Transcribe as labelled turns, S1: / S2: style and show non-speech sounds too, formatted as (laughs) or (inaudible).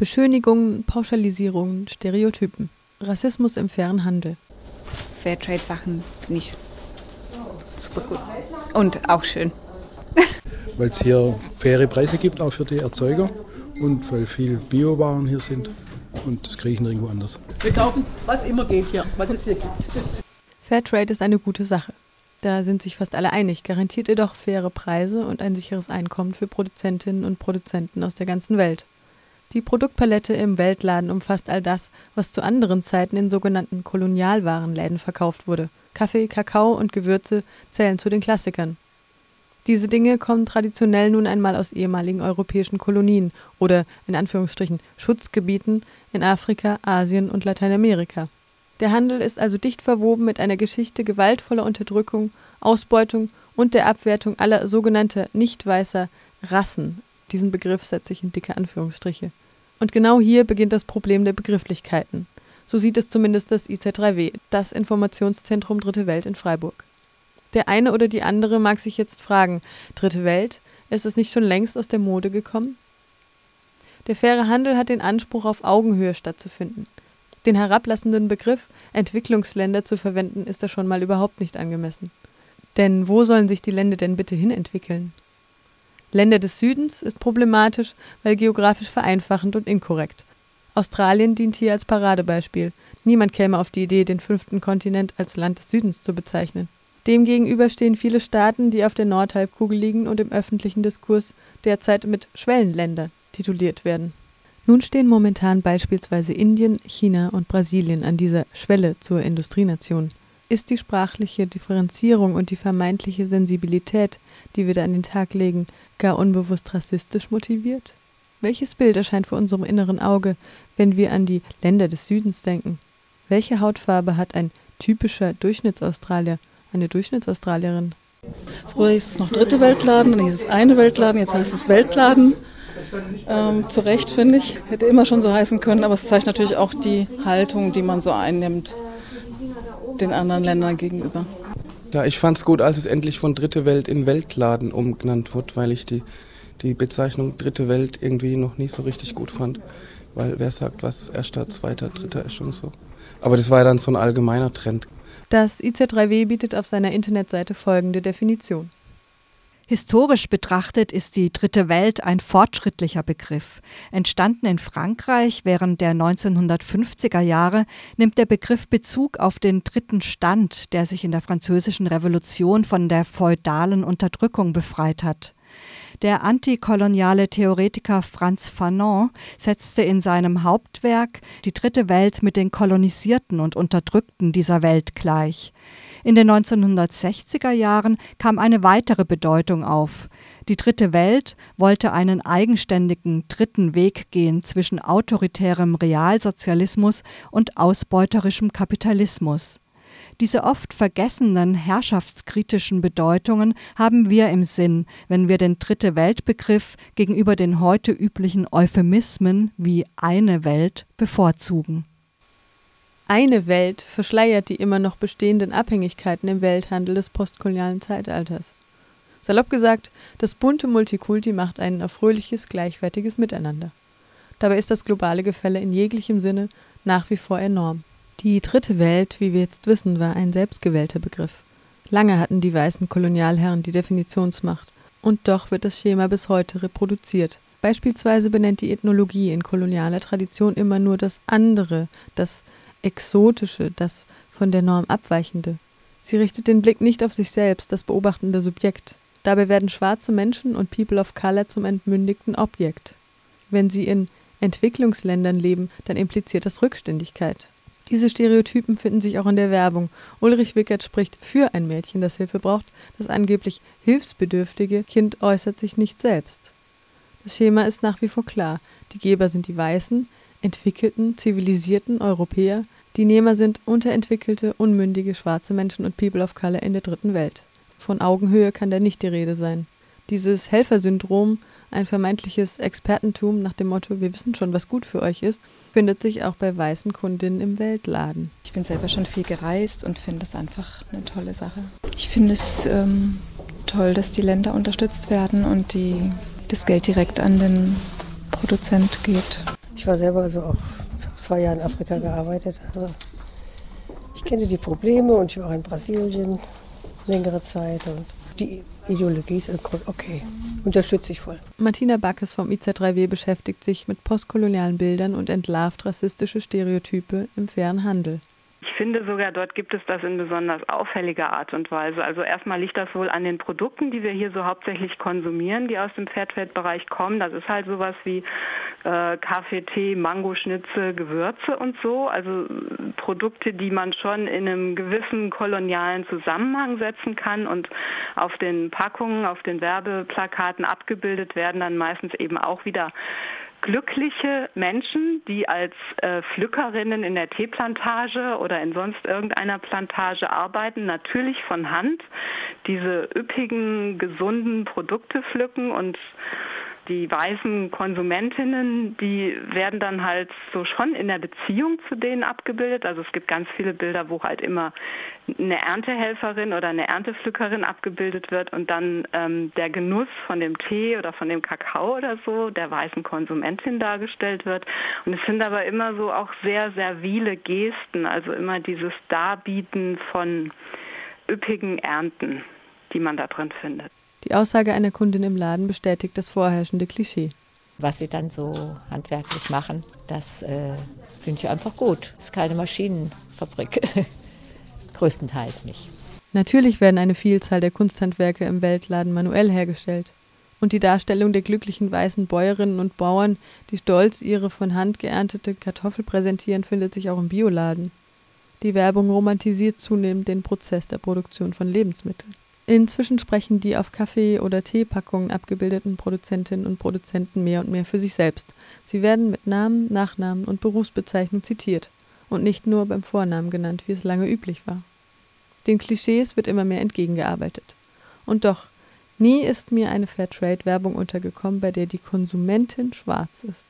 S1: Beschönigungen, Pauschalisierungen, Stereotypen. Rassismus im fairen Handel.
S2: Fairtrade-Sachen finde ich super gut. Und auch schön. (laughs)
S3: weil es hier faire Preise gibt, auch für die Erzeuger und weil viel Biowaren hier sind. Und das kriege ich nirgendwo anders.
S4: Wir kaufen, was immer geht hier, was es hier gibt.
S1: Fairtrade ist eine gute Sache. Da sind sich fast alle einig, garantiert jedoch faire Preise und ein sicheres Einkommen für Produzentinnen und Produzenten aus der ganzen Welt. Die Produktpalette im Weltladen umfasst all das, was zu anderen Zeiten in sogenannten Kolonialwarenläden verkauft wurde. Kaffee, Kakao und Gewürze zählen zu den Klassikern. Diese Dinge kommen traditionell nun einmal aus ehemaligen europäischen Kolonien oder in Anführungsstrichen Schutzgebieten in Afrika, Asien und Lateinamerika. Der Handel ist also dicht verwoben mit einer Geschichte gewaltvoller Unterdrückung, Ausbeutung und der Abwertung aller sogenannter nicht weißer Rassen. Diesen Begriff setze ich in dicke Anführungsstriche. Und genau hier beginnt das Problem der Begrifflichkeiten. So sieht es zumindest das IZ3W, das Informationszentrum Dritte Welt in Freiburg. Der eine oder die andere mag sich jetzt fragen, Dritte Welt, ist es nicht schon längst aus der Mode gekommen? Der faire Handel hat den Anspruch, auf Augenhöhe stattzufinden. Den herablassenden Begriff Entwicklungsländer zu verwenden, ist da schon mal überhaupt nicht angemessen. Denn wo sollen sich die Länder denn bitte hin entwickeln? Länder des Südens ist problematisch, weil geografisch vereinfachend und inkorrekt. Australien dient hier als Paradebeispiel. Niemand käme auf die Idee, den fünften Kontinent als Land des Südens zu bezeichnen. Demgegenüber stehen viele Staaten, die auf der Nordhalbkugel liegen und im öffentlichen Diskurs derzeit mit Schwellenländer tituliert werden. Nun stehen momentan beispielsweise Indien, China und Brasilien an dieser Schwelle zur Industrienation. Ist die sprachliche Differenzierung und die vermeintliche Sensibilität, die wir da an den Tag legen, gar unbewusst rassistisch motiviert? Welches Bild erscheint vor unserem inneren Auge, wenn wir an die Länder des Südens denken? Welche Hautfarbe hat ein typischer Durchschnittsaustralier eine Durchschnittsaustralierin.
S4: Früher hieß es noch dritte Weltladen, dann hieß es eine Weltladen, jetzt heißt es Weltladen. Ähm, zu Recht, finde ich. Hätte immer schon so heißen können, aber es zeigt natürlich auch die Haltung, die man so einnimmt den anderen Ländern gegenüber.
S5: Ja, ich fand es gut, als es endlich von Dritte Welt in Weltladen umgenannt wurde, weil ich die, die Bezeichnung Dritte Welt irgendwie noch nicht so richtig gut fand. Weil wer sagt, was erster, zweiter, dritter ist schon so. Aber das war ja dann so ein allgemeiner Trend.
S1: Das IZ3W bietet auf seiner Internetseite folgende Definition.
S6: Historisch betrachtet ist die Dritte Welt ein fortschrittlicher Begriff. Entstanden in Frankreich während der 1950er Jahre nimmt der Begriff Bezug auf den dritten Stand, der sich in der Französischen Revolution von der feudalen Unterdrückung befreit hat. Der antikoloniale Theoretiker Franz Fanon setzte in seinem Hauptwerk die dritte Welt mit den Kolonisierten und Unterdrückten dieser Welt gleich. In den 1960er Jahren kam eine weitere Bedeutung auf. Die dritte Welt wollte einen eigenständigen dritten Weg gehen zwischen autoritärem Realsozialismus und ausbeuterischem Kapitalismus. Diese oft vergessenen herrschaftskritischen Bedeutungen haben wir im Sinn, wenn wir den Dritte Weltbegriff gegenüber den heute üblichen Euphemismen wie eine Welt bevorzugen.
S1: Eine Welt verschleiert die immer noch bestehenden Abhängigkeiten im Welthandel des postkolonialen Zeitalters. Salopp gesagt, das bunte Multikulti macht ein erfröhliches, gleichwertiges Miteinander. Dabei ist das globale Gefälle in jeglichem Sinne nach wie vor enorm. Die dritte Welt, wie wir jetzt wissen, war ein selbstgewählter Begriff. Lange hatten die weißen Kolonialherren die Definitionsmacht, und doch wird das Schema bis heute reproduziert. Beispielsweise benennt die Ethnologie in kolonialer Tradition immer nur das andere, das Exotische, das von der Norm abweichende. Sie richtet den Blick nicht auf sich selbst, das beobachtende Subjekt. Dabei werden schwarze Menschen und People of Color zum entmündigten Objekt. Wenn sie in Entwicklungsländern leben, dann impliziert das Rückständigkeit. Diese Stereotypen finden sich auch in der Werbung. Ulrich Wickert spricht für ein Mädchen, das Hilfe braucht. Das angeblich hilfsbedürftige Kind äußert sich nicht selbst. Das Schema ist nach wie vor klar. Die Geber sind die weißen, entwickelten, zivilisierten Europäer. Die Nehmer sind unterentwickelte, unmündige schwarze Menschen und People of Color in der dritten Welt. Von Augenhöhe kann da nicht die Rede sein. Dieses Helfersyndrom ein vermeintliches Expertentum nach dem Motto, wir wissen schon, was gut für euch ist, findet sich auch bei weißen Kundinnen im Weltladen.
S2: Ich bin selber schon viel gereist und finde es einfach eine tolle Sache. Ich finde es ähm, toll, dass die Länder unterstützt werden und die, das Geld direkt an den Produzent geht.
S7: Ich war selber also auch zwei Jahre in Afrika gearbeitet. Also ich kenne die Probleme und ich war auch in Brasilien längere Zeit und die Ideologie ist okay, unterstütze ich voll.
S1: Martina Backes vom IZ3W beschäftigt sich mit postkolonialen Bildern und entlarvt rassistische Stereotype im fairen Handel.
S8: Ich finde sogar, dort gibt es das in besonders auffälliger Art und Weise. Also erstmal liegt das wohl an den Produkten, die wir hier so hauptsächlich konsumieren, die aus dem Fairtrade-Bereich kommen. Das ist halt sowas wie äh, Kaffee, Tee, Mangoschnitze, Gewürze und so. Also Produkte, die man schon in einem gewissen kolonialen Zusammenhang setzen kann und auf den Packungen, auf den Werbeplakaten abgebildet werden, dann meistens eben auch wieder glückliche Menschen, die als äh, Pflückerinnen in der Teeplantage oder in sonst irgendeiner Plantage arbeiten, natürlich von Hand diese üppigen, gesunden Produkte pflücken und die weißen Konsumentinnen, die werden dann halt so schon in der Beziehung zu denen abgebildet. Also es gibt ganz viele Bilder, wo halt immer eine Erntehelferin oder eine Erntepflückerin abgebildet wird und dann ähm, der Genuss von dem Tee oder von dem Kakao oder so der weißen Konsumentin dargestellt wird. Und es sind aber immer so auch sehr servile Gesten, also immer dieses Darbieten von üppigen Ernten, die man da drin findet.
S1: Die Aussage einer Kundin im Laden bestätigt das vorherrschende Klischee.
S9: Was sie dann so handwerklich machen, das äh, finde ich einfach gut. Es ist keine Maschinenfabrik. (laughs) Größtenteils nicht.
S1: Natürlich werden eine Vielzahl der Kunsthandwerke im Weltladen manuell hergestellt. Und die Darstellung der glücklichen weißen Bäuerinnen und Bauern, die stolz ihre von Hand geerntete Kartoffel präsentieren, findet sich auch im Bioladen. Die Werbung romantisiert zunehmend den Prozess der Produktion von Lebensmitteln. Inzwischen sprechen die auf Kaffee- oder Teepackungen abgebildeten Produzentinnen und Produzenten mehr und mehr für sich selbst. Sie werden mit Namen, Nachnamen und Berufsbezeichnung zitiert und nicht nur beim Vornamen genannt, wie es lange üblich war. Den Klischees wird immer mehr entgegengearbeitet. Und doch, nie ist mir eine Fairtrade-Werbung untergekommen, bei der die Konsumentin schwarz ist.